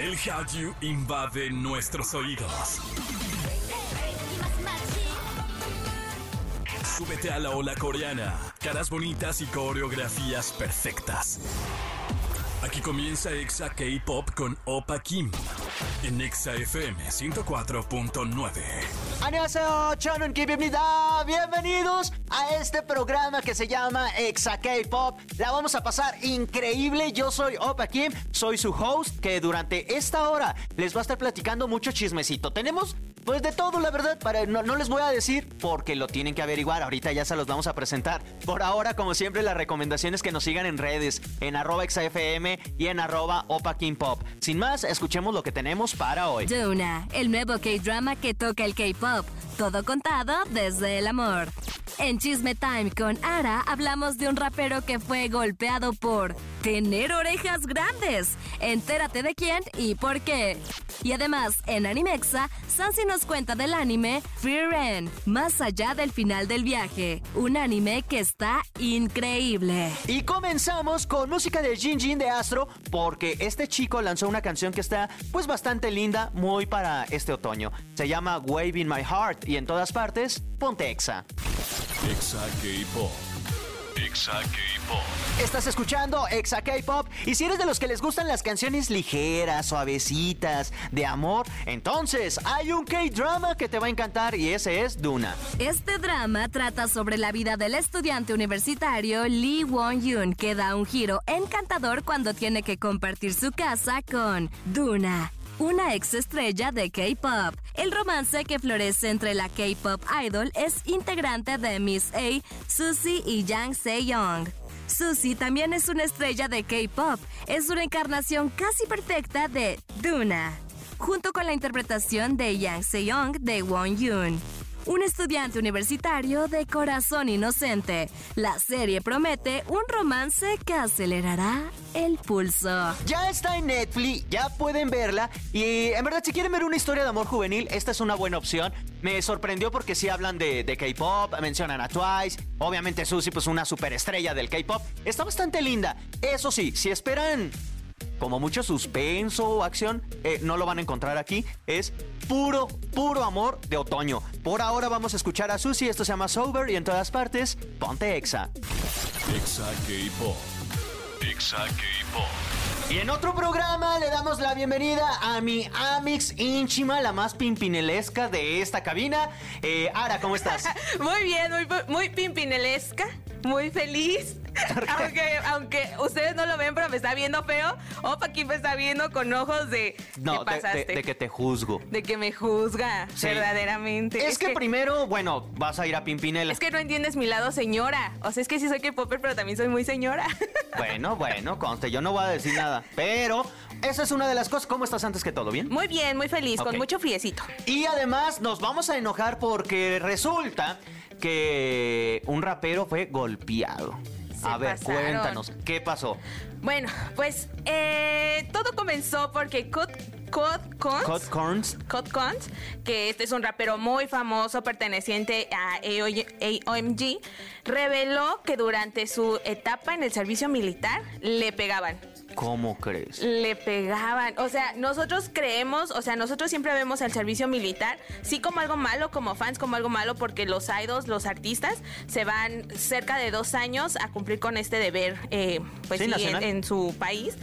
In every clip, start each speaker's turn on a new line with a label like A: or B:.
A: El Hallyu invade nuestros oídos. Súbete a la ola coreana. Caras bonitas y coreografías perfectas. Aquí comienza Exa K-Pop con Opa Kim. En Exa FM 104.9.
B: 안녕하세요. 저는 김입니다. Bienvenidos a este programa que se llama Exa K-Pop. La vamos a pasar increíble. Yo soy Opa Kim, soy su host que durante esta hora les va a estar platicando mucho chismecito. Tenemos pues de todo, la verdad, para, no, no les voy a decir porque lo tienen que averiguar. Ahorita ya se los vamos a presentar. Por ahora, como siempre, las recomendaciones que nos sigan en redes, en arroba XFM y en arroba Opa Kim Pop. Sin más, escuchemos lo que tenemos para hoy.
C: Duna, el nuevo K-drama que toca el K-pop. Todo contado desde el amor. En Chisme Time con Ara hablamos de un rapero que fue golpeado por tener orejas grandes. Entérate de quién y por qué. Y además, en Animexa, Sansi nos cuenta del anime Fear End, más allá del final del viaje. Un anime que está increíble.
B: Y comenzamos con música de Jin Jin de Astro, porque este chico lanzó una canción que está pues bastante linda, muy para este otoño. Se llama Waving My Heart y en todas partes, ponte Exa.
A: Exa K-Pop. Exa K-Pop.
B: Estás escuchando Exa K-Pop y si eres de los que les gustan las canciones ligeras, suavecitas, de amor, entonces hay un K-drama que te va a encantar y ese es Duna.
C: Este drama trata sobre la vida del estudiante universitario Lee Won-yoon que da un giro encantador cuando tiene que compartir su casa con Duna, una ex estrella de K-pop. El romance que florece entre la K-pop idol es integrante de Miss A, Suzy y Yang Se-young. Suzy también es una estrella de K-pop. Es una encarnación casi perfecta de Duna, junto con la interpretación de Yang Se-young de Won Yoon. Un estudiante universitario de corazón inocente. La serie promete un romance que acelerará el pulso.
B: Ya está en Netflix, ya pueden verla y en verdad si quieren ver una historia de amor juvenil, esta es una buena opción. Me sorprendió porque sí hablan de, K-Pop, mencionan a Twice, obviamente Suzy pues una superestrella del K-Pop. Está bastante linda. Eso sí, si esperan como mucho suspenso o acción, eh, no lo van a encontrar aquí. Es puro, puro amor de otoño. Por ahora vamos a escuchar a Susie, esto se llama Sober y en todas partes, ponte Exa.
A: Exa K-Pop. Exa K-Pop.
B: Y en otro programa le damos la bienvenida a mi Amix ínchima, la más pimpinelesca de esta cabina. Eh, Ara, ¿cómo estás?
D: Muy bien, muy, muy pimpinelesca, muy feliz. Aunque, aunque ustedes no lo ven, pero me está viendo feo. Opa, aquí me está viendo con ojos de.
B: No,
D: ¿qué
B: de,
D: pasaste?
B: de- de que te juzgo.
D: De que me juzga,
B: Sí.
D: verdaderamente.
B: Es, que, primero, bueno, vas a ir a Pimpinela.
D: Es que no entiendes mi lado señora. O sea, es que sí soy K-Popper, pero también soy muy señora.
B: Bueno, bueno, conste, yo no voy a decir nada. Pero esa es una de las cosas. ¿Cómo estás antes que todo? ¿Bien?
D: Muy bien, muy feliz, con mucho friecito.
B: Y además nos vamos a enojar porque resulta que un rapero fue golpeado.
D: Se
B: a ver,
D: pasaron.
B: cuéntanos, ¿qué pasó?
D: Bueno, pues eh, todo comenzó porque. Cut Cons, que este es un rapero muy famoso perteneciente a AOMG, reveló que durante su etapa en el servicio militar le pegaban.
B: ¿Cómo crees?
D: Le pegaban. O sea, nosotros creemos, o sea, nosotros siempre vemos el servicio militar, sí como algo malo, como fans como algo malo, porque los idols, los artistas, se van cerca de dos años a cumplir con este deber, eh, pues
B: Sí,
D: sí, en, en su país.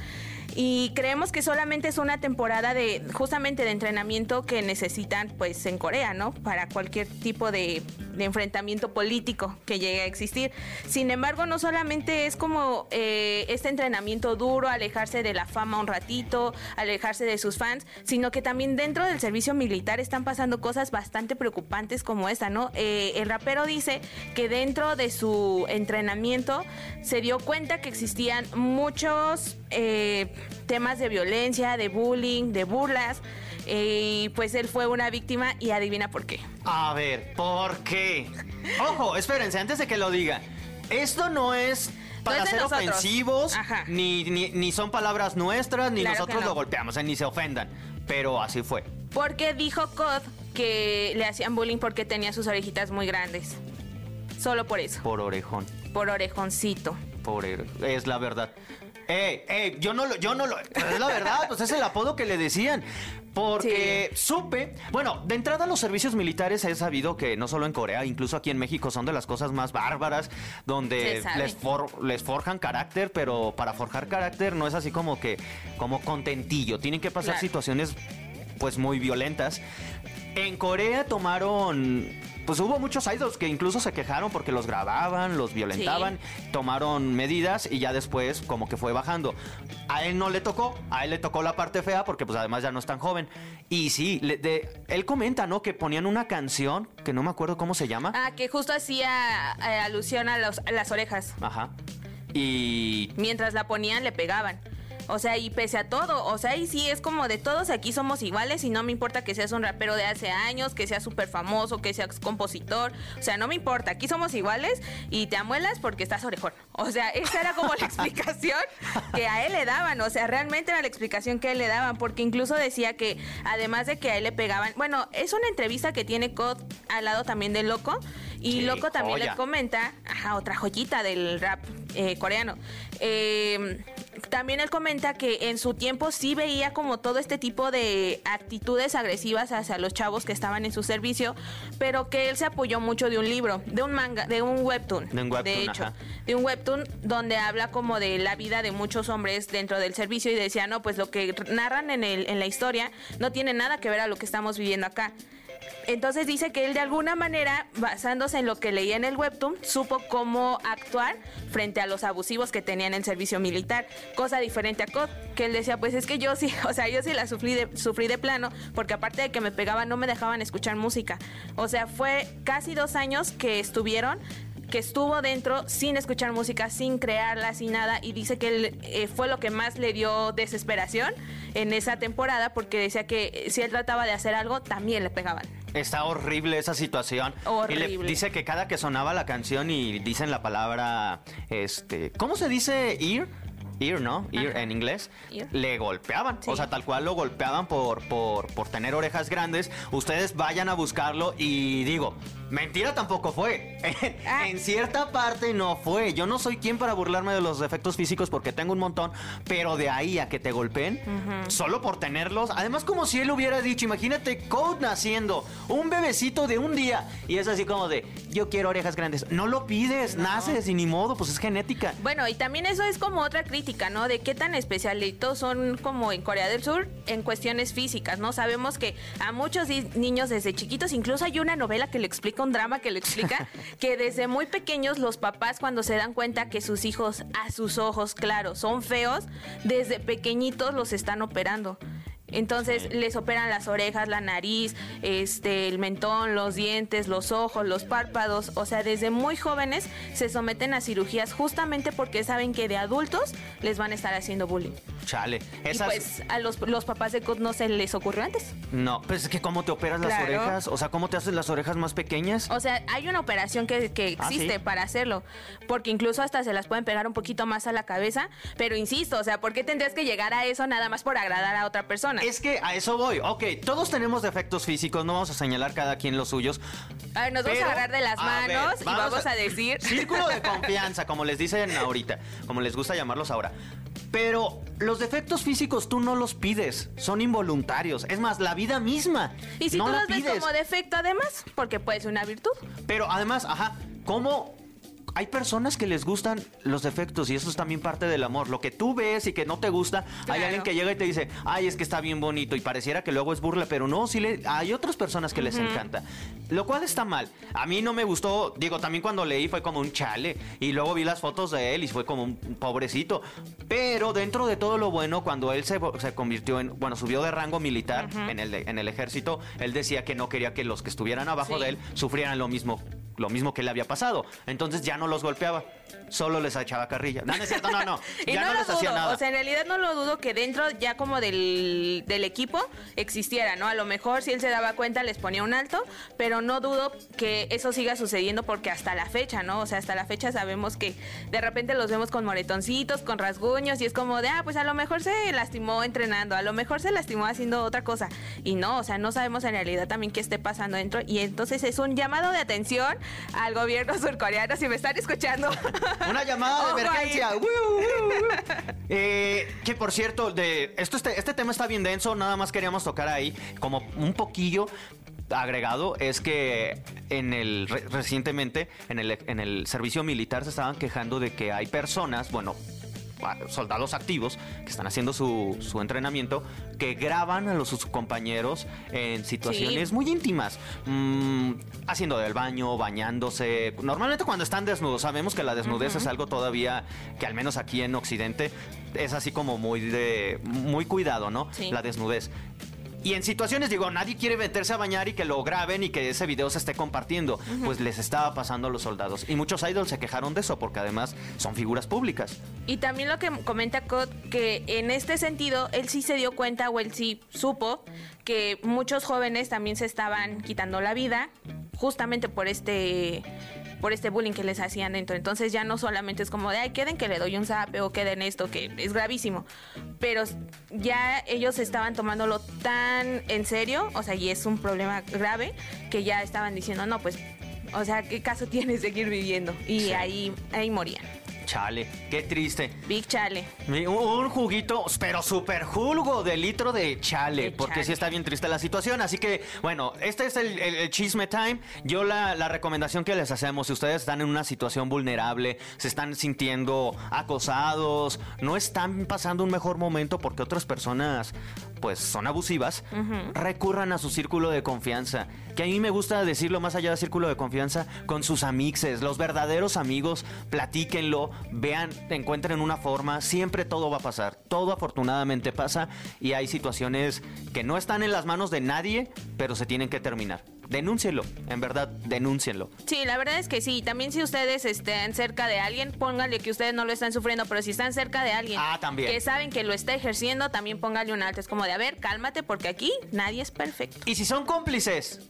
D: Y creemos que solamente es una temporada de, justamente de entrenamiento que necesitan, pues, en Corea, ¿no? Para cualquier tipo de, enfrentamiento político que llegue a existir. Sin embargo, no solamente es como eh, este entrenamiento duro, alejarse de la fama un ratito, alejarse de sus fans, sino que también dentro del servicio militar están pasando cosas bastante preocupantes como esta, ¿no? Eh, el rapero dice que dentro de su entrenamiento se dio cuenta que existían muchos eh, temas de violencia, de bullying, de burlas, eh, y pues él fue una víctima y adivina por qué.
B: A ver, ¿por qué? Ojo, espérense, antes de que lo diga. Esto no es para
D: No
B: ser
D: nosotros.
B: ofensivos, ni, ni, ni son palabras nuestras, ni
D: Claro
B: nosotros
D: no.
B: lo golpeamos, eh, ni se ofendan. Pero así fue.
D: Porque dijo Cod que le hacían bullying porque tenía sus orejitas muy grandes. Solo por eso,
B: Por orejón.
D: por orejoncito.
B: Por ore- Es la verdad. Ey, ey, yo no lo, yo no lo, es la verdad, pues es el apodo que le decían. Porque supe, bueno, de entrada los servicios militares he sabido que no solo en Corea, incluso aquí en México son de las cosas más bárbaras, donde les, for- les forjan carácter, pero para forjar carácter no es así como que, como contentillo, tienen que pasar
D: Claro.
B: situaciones pues muy violentas. En Corea tomaron, pues hubo muchos idols que incluso se quejaron porque los grababan, los violentaban, tomaron medidas y ya después como que fue bajando. A él no le tocó, a él le tocó la parte fea porque pues además ya no es tan joven. Y sí, le- de, él comenta, ¿no? Que ponían una canción que no me acuerdo cómo se llama.
D: Ah, que justo hacía eh, alusión a, los- a las orejas.
B: Ajá. Y
D: Mientras la ponían, le pegaban. O sea, y pese a todo, o sea, y sí es como de todos aquí somos iguales y no me importa que seas un rapero de hace años, que seas súper famoso, que seas compositor, o sea, no me importa, aquí somos iguales y te amuelas porque estás orejón. O sea, esa era como la explicación que a él le daban, o sea, realmente era la explicación que a él le daban, porque incluso decía que además de que a él le pegaban, bueno, es una entrevista que tiene Cod al lado también de Loco y Loco también
B: joya.
D: le comenta, ajá, otra joyita del rap eh, coreano. Eh, también él comenta que en su tiempo sí veía como todo este tipo de actitudes agresivas hacia los chavos que estaban en su servicio, pero que él se apoyó mucho de un libro, de un manga, de un webtoon,
B: De un webtoon,
D: hecho,
B: ajá.
D: de un webtoon donde habla como de la vida de muchos hombres dentro del servicio y decía, no, pues lo que narran en, el, en la historia no tiene nada que ver a lo que estamos viviendo acá. Entonces dice que él de alguna manera, basándose en lo que leía en el webtoon, supo cómo actuar frente a los abusivos que tenía en el servicio militar. Cosa diferente a Cod, que él decía, pues es que yo sí, o sea, yo sí la sufrí de, sufrí de plano, porque aparte de que me pegaban, no me dejaban escuchar música. O sea, fue casi dos años que estuvieron que estuvo dentro sin escuchar música, sin crearla, sin nada, y dice que él, eh, fue lo que más le dio desesperación en esa temporada, porque decía que si él trataba de hacer algo, también le pegaban.
B: Está horrible esa situación. Y le
D: Horrible.
B: dice que cada que sonaba la canción y dicen la palabra, este, ¿cómo se dice ear? Ear, ¿no? Ear
D: Ajá.
B: en inglés.
D: Ear.
B: Le golpeaban.
D: Sí.
B: O sea, tal cual lo golpeaban por, por, por tener orejas grandes. Ustedes vayan a buscarlo y digo, mentira tampoco fue.
D: Ah.
B: en cierta parte no fue. Yo no soy quien para burlarme de los defectos físicos porque tengo un montón, pero de ahí a que te golpeen, solo por tenerlos. Además, como si él hubiera dicho, imagínate Code naciendo, un bebecito de un día, y es así como de, yo quiero orejas grandes. No lo pides, naces y ni modo, pues es genética.
D: Bueno, y también eso es como otra crítica, ¿no? De qué tan especialitos son como en Corea del Sur en cuestiones físicas, ¿no? Sabemos que a muchos niños desde chiquitos, incluso hay una novela que le explica, un drama que le explica, que desde muy pequeños los papás cuando se dan cuenta que sus hijos a sus ojos, claro, son feos, desde pequeñitos los están operando. Entonces
B: Sí.
D: les operan las orejas, la nariz, este, el mentón, los dientes, los ojos, los párpados. O sea, desde muy jóvenes se someten a cirugías justamente porque saben que de adultos les van a estar haciendo bullying.
B: Chale.
D: Y
B: Esas,
D: pues a los, los papás de Cod no se les ocurrió antes.
B: No, pues es que cómo te operas las orejas, o sea, cómo te haces las orejas más pequeñas.
D: O sea, hay una operación que, que
B: Ah,
D: existe
B: ¿sí?
D: para hacerlo, porque incluso hasta se las pueden pegar un poquito más a la cabeza, pero insisto, o sea, ¿por qué tendrías que llegar a eso nada más por agradar a otra persona?
B: Es que a eso voy. Ok, todos tenemos defectos físicos, no vamos a señalar cada quien los suyos.
D: A ver, nos vamos a agarrar de las
B: ver,
D: manos y vamos a decir...
B: Círculo de confianza, como les dicen ahorita, como les gusta llamarlos ahora. Pero los defectos físicos tú no los pides, son involuntarios. Es más, la vida misma.
D: Y si
B: no
D: tú los ves como defecto además, porque puede ser una virtud.
B: Pero además, ajá, ¿cómo? Hay personas que les gustan los defectos y eso es también parte del amor. Lo que tú ves y que no te gusta, hay alguien que llega y te dice, ay, es que está bien bonito y pareciera que luego es burla, pero no, sí le, hay otras personas que les encanta. Lo cual está mal. A mí no me gustó, digo, también cuando leí fue como un chale y luego vi las fotos de él y fue como un pobrecito. Pero dentro de todo lo bueno, cuando él se, se convirtió en, bueno, subió de rango militar en, el, en el ejército, él decía que no quería que los que estuvieran abajo
D: Sí.
B: de él sufrieran lo mismo lo mismo que le había pasado. Entonces ya no los golpeaba, solo les echaba carrilla. No, no es cierto, no, no.
D: Y
B: ya
D: no,
B: no,
D: lo
B: les hacía
D: dudo,
B: nada.
D: o sea, en realidad no lo dudo que dentro ya como del, del equipo existiera, ¿no? A lo mejor si él se daba cuenta les ponía un alto, pero no dudo que eso siga sucediendo porque hasta la fecha, ¿no? O sea, hasta la fecha sabemos que de repente los vemos con moretoncitos, con rasguños y es como de, ah, pues a lo mejor se lastimó entrenando, a lo mejor se lastimó haciendo otra cosa. Y no, o sea, no sabemos en realidad también qué esté pasando dentro y entonces es un llamado de atención al gobierno surcoreano, si me están escuchando,
B: Una llamada de emergencia. Eh, que por cierto, de esto este, este tema está bien denso, nada más queríamos tocar ahí como un poquillo agregado es que en el re- recientemente en el, en el servicio militar se estaban quejando de que hay personas, bueno, soldados activos que están haciendo su, su entrenamiento que graban a los sus compañeros en situaciones
D: Sí.
B: muy íntimas, mm, haciendo del baño, bañándose. Normalmente cuando están desnudos, sabemos que la desnudez es algo todavía que al menos aquí en Occidente es así como muy de muy cuidado, ¿no?
D: Sí.
B: La desnudez. Y en situaciones, digo, nadie quiere meterse a bañar y que lo graben y que ese video se esté compartiendo. Pues les estaba pasando a los soldados. Y muchos idols se quejaron de eso porque además son figuras públicas.
D: Y también lo que comenta Cod, que en este sentido, él sí se dio cuenta o él sí supo que muchos jóvenes también se estaban quitando la vida justamente por este por este bullying que les hacían dentro. Entonces ya no solamente es como de, ay, queden que le doy un zape o queden esto, que es gravísimo. Pero ya ellos estaban tomándolo tan en serio, o sea, y es un problema grave, que ya estaban diciendo, no, pues, o sea, ¿qué caso tiene seguir viviendo? Y
B: Sí.
D: ahí, ahí morían.
B: Chale, qué triste.
D: Big Chale.
B: Un un juguito, pero súper julgo de litro de chale,
D: De
B: porque
D: chale.
B: sí está bien triste la situación. Así que, bueno, este es el, el- el chisme time. Yo la, la recomendación que les hacemos, si ustedes están en una situación vulnerable, se están sintiendo acosados, no están pasando un mejor momento porque otras personas, pues, son abusivas, recurran a su círculo de confianza. Que a mí me gusta decirlo más allá del círculo de confianza, con sus amixes, los verdaderos amigos, platíquenlo, vean, encuentren una forma, siempre todo va a pasar, todo afortunadamente pasa y hay situaciones que no están en las manos de nadie, pero se tienen que terminar. Denúncienlo, en verdad, denúncienlo.
D: Sí, la verdad es que sí. También si ustedes estén cerca de alguien, pónganle que ustedes no lo están sufriendo, pero si están cerca de alguien
B: Ah, también.
D: que saben que lo está ejerciendo, también pónganle un alto. Es como de, a ver, cálmate porque aquí nadie es perfecto.
B: Y si son cómplices,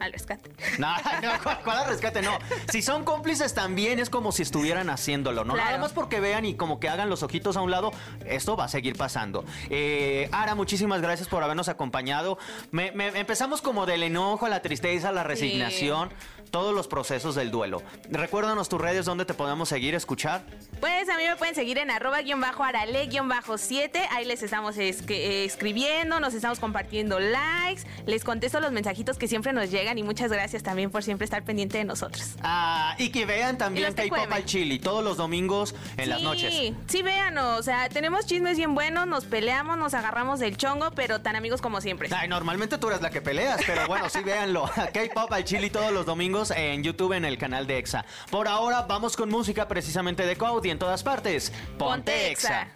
D: Al rescate.
B: No, no, ¿cuál, cuál al rescate? No. Si son cómplices también es como si estuvieran haciéndolo, ¿no?
D: Claro.
B: Nada más porque vean y como que hagan los ojitos a un lado, esto va a seguir pasando. Eh, Ara, muchísimas gracias por habernos acompañado. Me- me- empezamos como del enojo a la tristeza, a la resignación, todos los procesos del duelo. Recuérdanos tus redes donde te podemos seguir, escuchar.
D: Pues a mí me pueden seguir en arroba guion bajo arale guion bajo 7. Ahí les estamos escribiendo, nos estamos compartiendo likes, les contesto los mensajitos que siempre nos llegan y muchas gracias también por siempre estar pendiente de nosotros.
B: Ah, y que vean también K-Pop al Chili todos los domingos en las
D: Sí,
B: noches.
D: Sí, véanos, o sea, tenemos chismes bien buenos, nos peleamos, nos agarramos del chongo, pero tan amigos como siempre.
B: Ay, normalmente tú eres la que peleas, pero bueno, sí véanlo. K-Pop al Chili todos los domingos en YouTube en el canal de EXA. Por ahora vamos con música precisamente de Code y en todas partes. Ponte, EXA.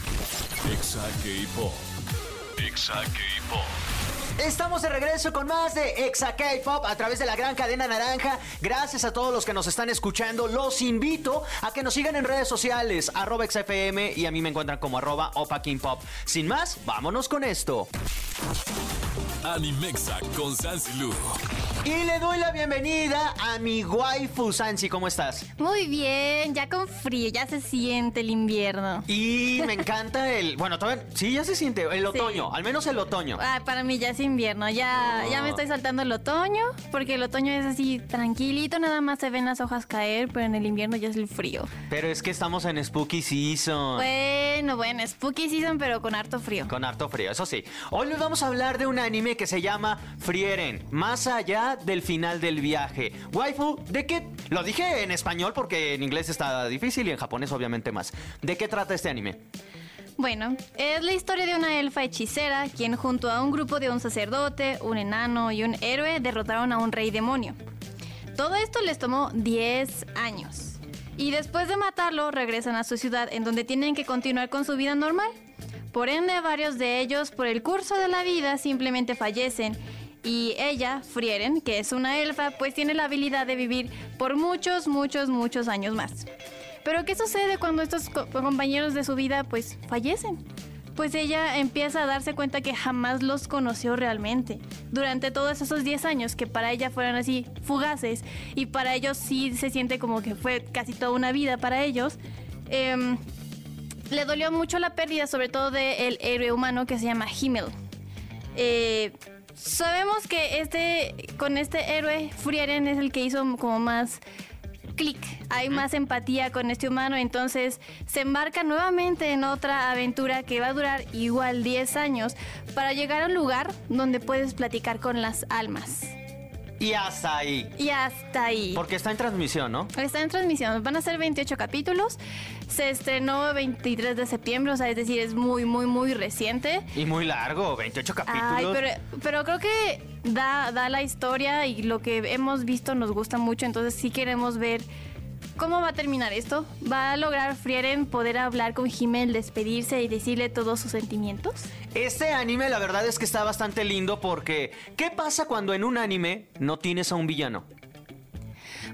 A: Exa K-Pop. Exa K-Pop.
B: Estamos de regreso con más de Exa K-Pop a través de la gran cadena naranja. Gracias a todos los que nos están escuchando. Los invito a que nos sigan en redes sociales, arroba XFM y a mí me encuentran como arroba Opa King Pop. Sin más, vámonos con esto.
A: Animexa con Sansi Lu.
B: Y le doy la bienvenida a mi waifu Sansi. ¿Cómo estás?
E: Muy bien, ya con frío, ya se siente el invierno.
B: Y me encanta el. Bueno, todavía. Sí, ya se siente. El
E: Sí.
B: otoño, al menos el otoño.
E: Ah, para mí ya es invierno, ya, ya me estoy saltando el otoño, porque el otoño es así tranquilito, nada más se ven las hojas caer, pero en el invierno ya es el frío.
B: Pero es que estamos en Spooky Season.
E: Bueno, bueno, spooky season, pero con harto frío.
B: Con harto frío, eso sí. Hoy les vamos a hablar de un anime que se llama Frieren, más allá del final del viaje. Waifu, ¿de qué? Lo dije en español porque en inglés está difícil y en japonés obviamente más. ¿De qué trata este anime?
E: Bueno, es la historia de una elfa hechicera, quien junto a un grupo de un sacerdote, un enano y un héroe derrotaron a un rey demonio. Todo esto les tomó 10 años. Y después de matarlo, regresan a su ciudad en donde tienen que continuar con su vida normal. Por ende, varios de ellos, por el curso de la vida, simplemente fallecen. Y ella, Frieren, que es una elfa, pues tiene la habilidad de vivir por muchos, muchos, muchos años más. Pero ¿qué sucede cuando estos co- compañeros de su vida pues fallecen? Pues ella empieza a darse cuenta que jamás los conoció realmente. Durante todos esos 10 años que para ella fueron así fugaces y para ellos sí se siente como que fue casi toda una vida para ellos, em, le dolió mucho la pérdida sobre todo del héroe humano que se llama Himmel. Eh, sabemos que este con este héroe Frieren es el que hizo como más clic, hay más empatía con este humano, entonces se embarca nuevamente en otra aventura que va a durar igual 10 años para llegar a un lugar donde puedes platicar con las almas.
B: Y hasta ahí.
E: Y hasta ahí.
B: Porque está en transmisión, ¿no?
E: Está en transmisión. Van a ser 28 capítulos. Se estrenó el 23 de septiembre, o sea, es decir, es muy, muy, muy reciente.
B: Y muy largo, 28 capítulos.
E: Ay, pero, pero creo que da, da la historia y lo que hemos visto nos gusta mucho, entonces sí queremos ver ¿Cómo va a terminar esto? ¿Va a lograr Frieren poder hablar con Himmel, despedirse y decirle todos sus sentimientos?
B: Este anime la verdad es que está bastante lindo porque ¿qué pasa cuando en un anime no tienes a un villano?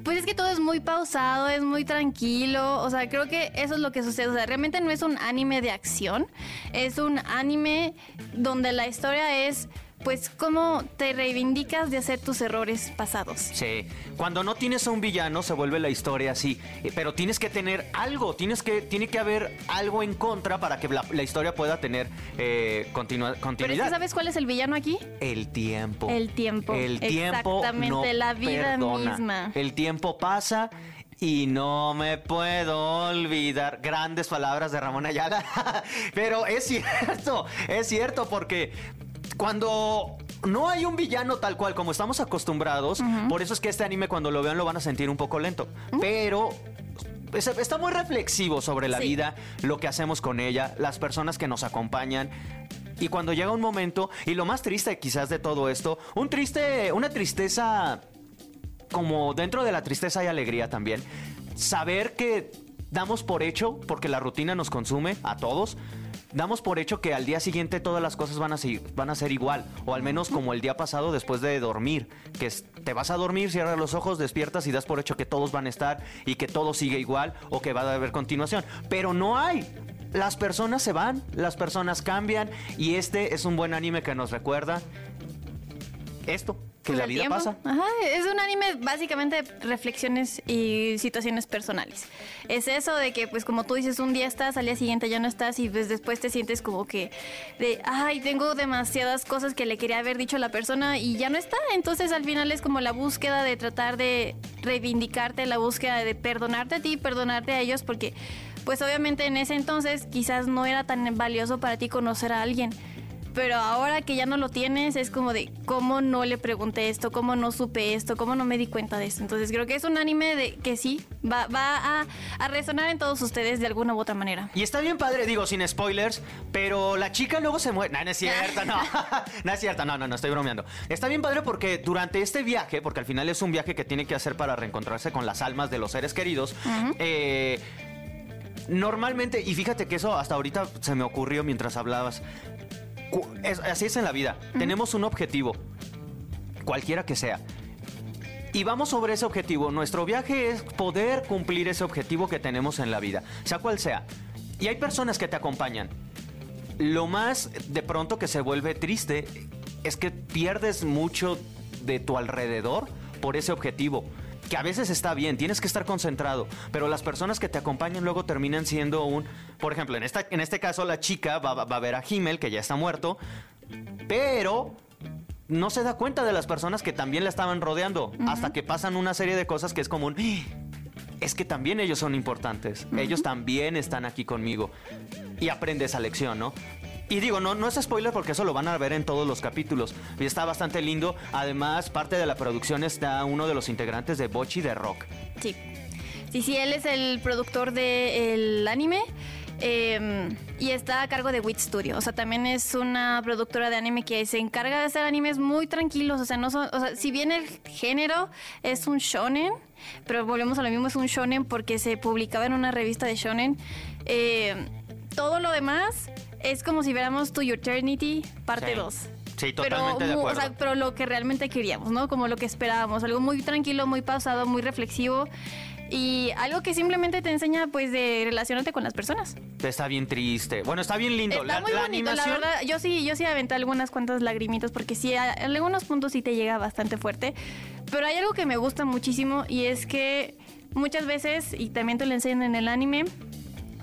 E: Pues es que todo es muy pausado, es muy tranquilo, o sea, creo que eso es lo que sucede, o sea, realmente no es un anime de acción, es un anime donde la historia es pues cómo te reivindicas de hacer tus errores pasados.
B: Sí, cuando no tienes a un villano se vuelve la historia así, eh, pero tienes que tener algo, tienes que, tiene que haber algo en contra para que la, historia pueda tener eh, continuidad.
E: Pero es que ¿sabes cuál es el villano aquí?
B: El tiempo.
E: El tiempo.
B: El tiempo.
E: Exactamente, la vida misma.
B: El tiempo pasa y no me puedo olvidar. Grandes palabras de Ramón Ayala. Pero es cierto, es cierto, porque cuando no hay un villano tal cual como estamos acostumbrados, por eso es que este anime cuando lo vean lo van a sentir un poco lento. Pero está muy reflexivo sobre la vida, lo que hacemos con ella, las personas que nos acompañan. Y cuando llega un momento, y lo más triste quizás de todo esto, un triste, una tristeza como dentro de la tristeza hay alegría también. Saber que damos por hecho, porque la rutina nos consume a todos, damos por hecho que al día siguiente todas las cosas van a, ser, igual, o al menos como el día pasado después de dormir, que te vas a dormir, cierras los ojos, despiertas y das por hecho que todos van a estar y que todo sigue igual o que va a haber continuación. Pero no hay. Las personas se van, las personas cambian y este es un buen anime que nos recuerda esto, que la vida pasa.
E: Ajá, es un anime básicamente de reflexiones y situaciones personales. Es eso de que, pues como tú dices, un día estás, al día siguiente ya no estás y pues después te sientes como que de, ay, tengo demasiadas cosas que le quería haber dicho a la persona y ya no está. Entonces al final es como la búsqueda de tratar de reivindicarte, la búsqueda de perdonarte a ti, perdonarte a ellos, porque pues obviamente en ese entonces quizás no era tan valioso para ti conocer a alguien pero ahora que ya no lo tienes es como de cómo no le pregunté esto, cómo no supe esto, cómo no me di cuenta de esto. Entonces creo que es un anime de que sí, va, va a, resonar en todos ustedes de alguna u otra manera.
B: Y está bien padre, digo, sin spoilers, pero la chica luego se muere. No, no es cierto, no. no es cierto, no, no, no, estoy bromeando. Está bien padre porque durante este viaje, porque al final es un viaje que tiene que hacer para reencontrarse con las almas de los seres queridos, eh, normalmente, y fíjate que eso hasta ahorita se me ocurrió mientras hablabas, así es en la vida. Tenemos un objetivo, cualquiera que sea. Y vamos sobre ese objetivo. Nuestro viaje es poder cumplir ese objetivo que tenemos en la vida, sea cual sea. Y hay personas que te acompañan. Lo más de pronto que se vuelve triste es que pierdes mucho de tu alrededor por ese objetivo que a veces está bien, tienes que estar concentrado, pero las personas que te acompañan luego terminan siendo un, por ejemplo, en, esta, en este caso la chica va, va a ver a Himmel, que ya está muerto, pero no se da cuenta de las personas que también la estaban rodeando, hasta que pasan una serie de cosas que es como un... Es que también ellos son importantes, ellos también están aquí conmigo. Y aprende esa lección, ¿no? Y digo, no, no es spoiler porque eso lo van a ver en todos los capítulos. Y está bastante lindo. Además, parte de la producción está uno de los integrantes de Bochi de Rock.
E: Sí. Sí, sí, él es el productor del anime. Em, y está a cargo de Wit Studio. O sea, también es una productora de anime que se encarga de hacer animes muy tranquilos. O sea, no son, o sea, si bien el género es un shonen, pero volvemos a lo mismo, es un shonen porque se publicaba en una revista de shonen. Eh, todo lo demás es como si viéramos To Eternity, parte 2.
B: Sí. totalmente pero, de acuerdo.
E: O sea, pero lo que realmente queríamos, ¿no? Como lo que esperábamos. Algo muy tranquilo, muy pausado, muy reflexivo. Y algo que simplemente te enseña, pues, de relacionarte con las personas.
B: Está bien triste. Bueno, está bien lindo.
E: Está muy bonito, la verdad. Yo sí, yo sí aventé algunas cuantas lagrimitas porque sí, en algunos puntos sí te llega bastante fuerte. Pero hay algo que me gusta muchísimo y es que muchas veces, y también te lo enseñan en el anime,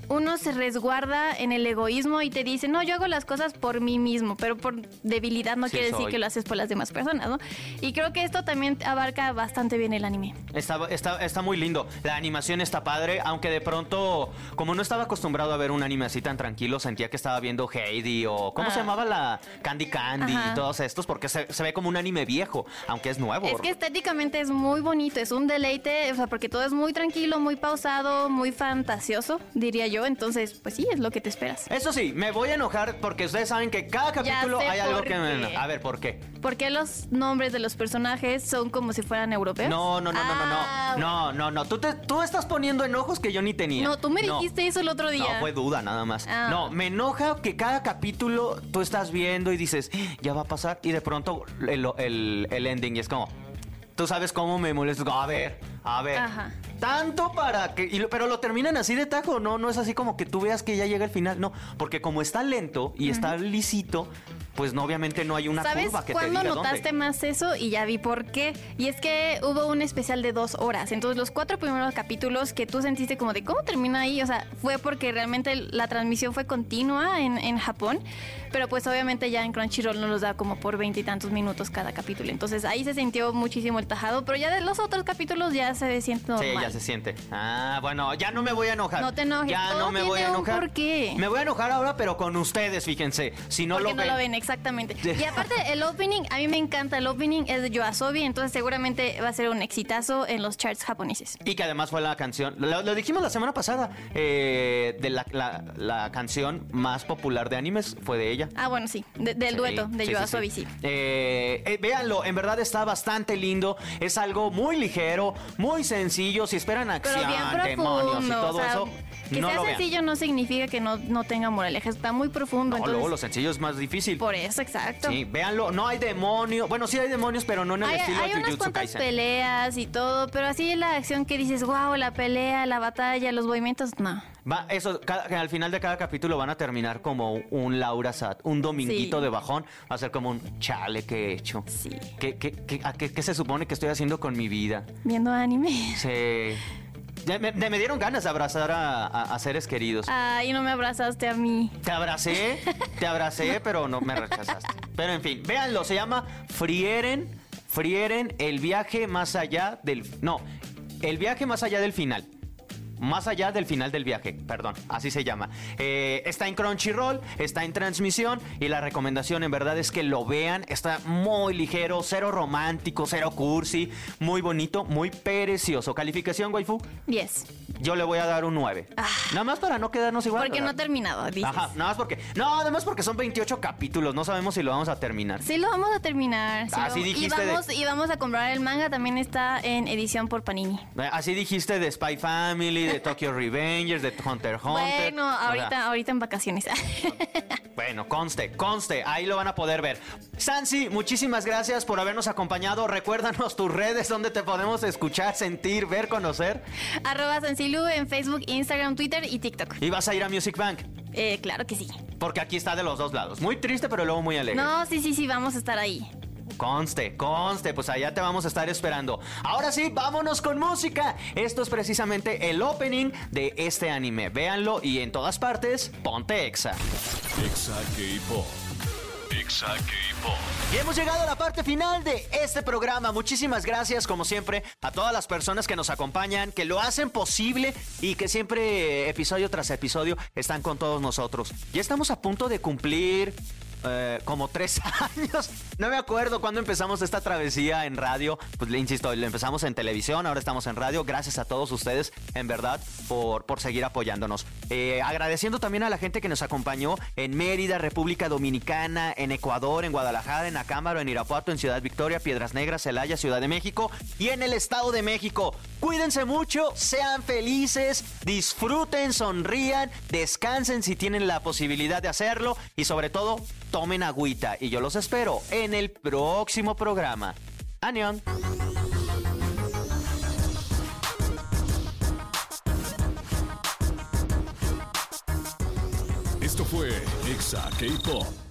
E: uno se resguarda en el egoísmo y te dice, no, yo hago las cosas por mí mismo, pero por debilidad no
B: Sí
E: quiere decir
B: soy.
E: que lo haces por las demás personas, ¿no? Y creo que esto también abarca bastante bien el anime.
B: Está, está, está muy lindo. La animación está padre, aunque de pronto, como no estaba acostumbrado a ver un anime así tan tranquilo, sentía que estaba viendo Heidi o. ¿Cómo se
E: Ah.
B: llamaba la Candy Candy
E: Ajá.
B: y todos estos? Porque se, se ve como un anime viejo, aunque es nuevo.
E: Es que estéticamente es muy bonito, es un deleite, o sea, porque todo es muy tranquilo, muy pausado, muy fantasioso, diría yo. Entonces, pues sí, es lo que te esperas.
B: Eso sí, me voy a enojar porque ustedes saben que cada capítulo hay algo que me.
E: qué.
B: A ver, ¿por qué?
E: ¿Por qué los nombres de los personajes son como si fueran europeos?
B: No, no, no, no, no,
E: Ah,
B: no. No, no, no. Tú, te, tú estás poniendo enojos que yo ni tenía.
E: No, tú me dijiste eso el otro día.
B: No, fue duda nada más.
E: Ah.
B: No, me enoja que cada capítulo tú estás viendo y dices, "Ah, ya va a pasar. Y de pronto el, el- el ending y es como, tú sabes cómo me molesta. A ver, a ver.
E: Ajá.
B: Tanto para que. y lo- pero lo terminan así de tajo, ¿no? No es así como que tú veas que ya llega el final. No, porque como está lento y está lisito, pues no, obviamente no hay una
E: ¿Sabes
B: curva que te
E: cuándo
B: diga
E: notaste
B: dónde.
E: más eso? Y ya vi por qué. Y es que hubo un especial de dos horas. Entonces, los cuatro primeros capítulos que tú sentiste como de cómo termina ahí, o sea, fue porque realmente la transmisión fue continua en, en Japón. Pero pues obviamente ya en Crunchyroll no los da como por veintitantos minutos cada capítulo. Entonces ahí se sintió muchísimo el tajado. Pero ya de los otros capítulos ya se siente normal.
B: Sí, ya se siente. Ah, bueno, ya no me voy a enojar.
E: No te enojes,
B: Ya
E: todo
B: no me voy a
E: un
B: enojar.
E: porqué.
B: Me voy a enojar ahora, pero con ustedes, fíjense. Si no
E: Porque
B: lo
E: no
B: ven.
E: lo ven, exactamente. Y aparte, el opening, a mí me encanta. El opening es de Yoasobi, entonces seguramente va a ser un exitazo en los charts japoneses.
B: Y que además fue la canción, lo, lo dijimos la semana pasada, eh, de la, la- la canción más popular de animes fue de ella.
E: Ah, bueno, sí, de- del
B: Sí,
E: dueto de
B: sí,
E: Yoasobi,
B: sí.
E: sí.
B: Eh, eh, véanlo, en verdad está bastante lindo. Es algo muy ligero, muy sencillo. Si esperan acción, demonios y todo
E: o sea,
B: eso,
E: que
B: no
E: sea
B: vean.
E: sencillo no significa que no, no tenga moraleja. Está muy profundo.
B: No,
E: entonces,
B: luego lo sencillo es más difícil.
E: Por eso, exacto.
B: Sí, véanlo. No hay demonios. Bueno, sí hay demonios, pero no en el
E: Hay,
B: estilo
E: hay unas
B: Jujutsu
E: cuantas
B: Kaisen.
E: peleas y todo, pero así la acción que dices, wow, la pelea, la batalla, los movimientos, no.
B: Va, eso, cada- al final de cada capítulo van a terminar como un Laura Sat, un dominguito
E: Sí.
B: de bajón. Va a ser como un chale que he hecho.
E: Sí.
B: ¿Qué, qué, qué- a qué- qué se supone que estoy haciendo con mi vida?
E: Viendo anime.
B: Se... ya Me, me dieron ganas de abrazar a, a- a seres queridos.
E: Ay, no me abrazaste a mí.
B: Te abracé, te abracé, pero no me rechazaste. Pero en fin, véanlo, se llama Frieren, Frieren, el viaje más allá del... No, el viaje más allá del final. Más allá del final del viaje, perdón, así se llama. Eh, está en Crunchyroll, está en transmisión y la recomendación en verdad es que lo vean. Está muy ligero, cero romántico, cero cursi, muy bonito, muy precioso. Calificación, waifu,
E: 10.
B: yo le voy a dar un 9. Nada más para no quedarnos igual.
E: Ah. Porque no ha terminado, dices.
B: Ajá, nada más porque. No, además porque son 28 capítulos. No sabemos si lo vamos a terminar.
E: Sí, lo vamos a terminar. sí
B: Ah,
E: lo
B: sí
E: vamos-
B: dijiste
E: y
B: de-
E: vamos, y vamos a comprar el manga, también está en edición por Panini.
B: Eh, Así dijiste de Spy Family, de Tokyo Revengers, de Hunter Hunter.
E: Bueno,
B: O sea,
E: ahorita, ahorita en vacaciones.
B: bueno, conste, conste. Ahí lo van a poder ver. Sansi, muchísimas gracias por habernos acompañado. Recuérdanos tus redes donde te podemos escuchar, sentir, ver, conocer.
E: Arroba Sansilu en Facebook, Instagram, Twitter y TikTok.
B: Y vas a ir a Music Bank.
E: Eh, claro que sí.
B: Porque aquí está de los dos lados. Muy triste, pero luego muy alegre.
E: No, sí, sí, sí, vamos a estar ahí.
B: Conste, conste, pues allá te vamos a estar esperando. Ahora sí, vámonos con música. Esto es precisamente el opening de este anime. Véanlo y en todas partes, ponte exa.
A: Exa.
B: Y hemos llegado a la parte final de este programa. Muchísimas gracias, como siempre, a todas las personas que nos acompañan, que lo hacen posible y que siempre, episodio tras episodio, están con todos nosotros. Ya estamos a punto de cumplir eh, como tres años. No me acuerdo cuándo empezamos esta travesía en radio. Pues le insisto, lo empezamos en televisión, ahora estamos en radio. Gracias a todos ustedes, en verdad, por, por seguir apoyándonos. Eh, agradeciendo también a la gente que nos acompañó en Mérida, República Dominicana, en Ecuador, en Guadalajara, en Acámbaro, en Irapuato, en Ciudad Victoria, Piedras Negras, Celaya, Ciudad de México y en el Estado de México. Cuídense mucho, sean felices, disfruten, sonrían, descansen si tienen la posibilidad de hacerlo y sobre todo, tomen agüita. Y yo los espero en el próximo programa. ¡Anión!
A: Esto fue Exa K-Pop.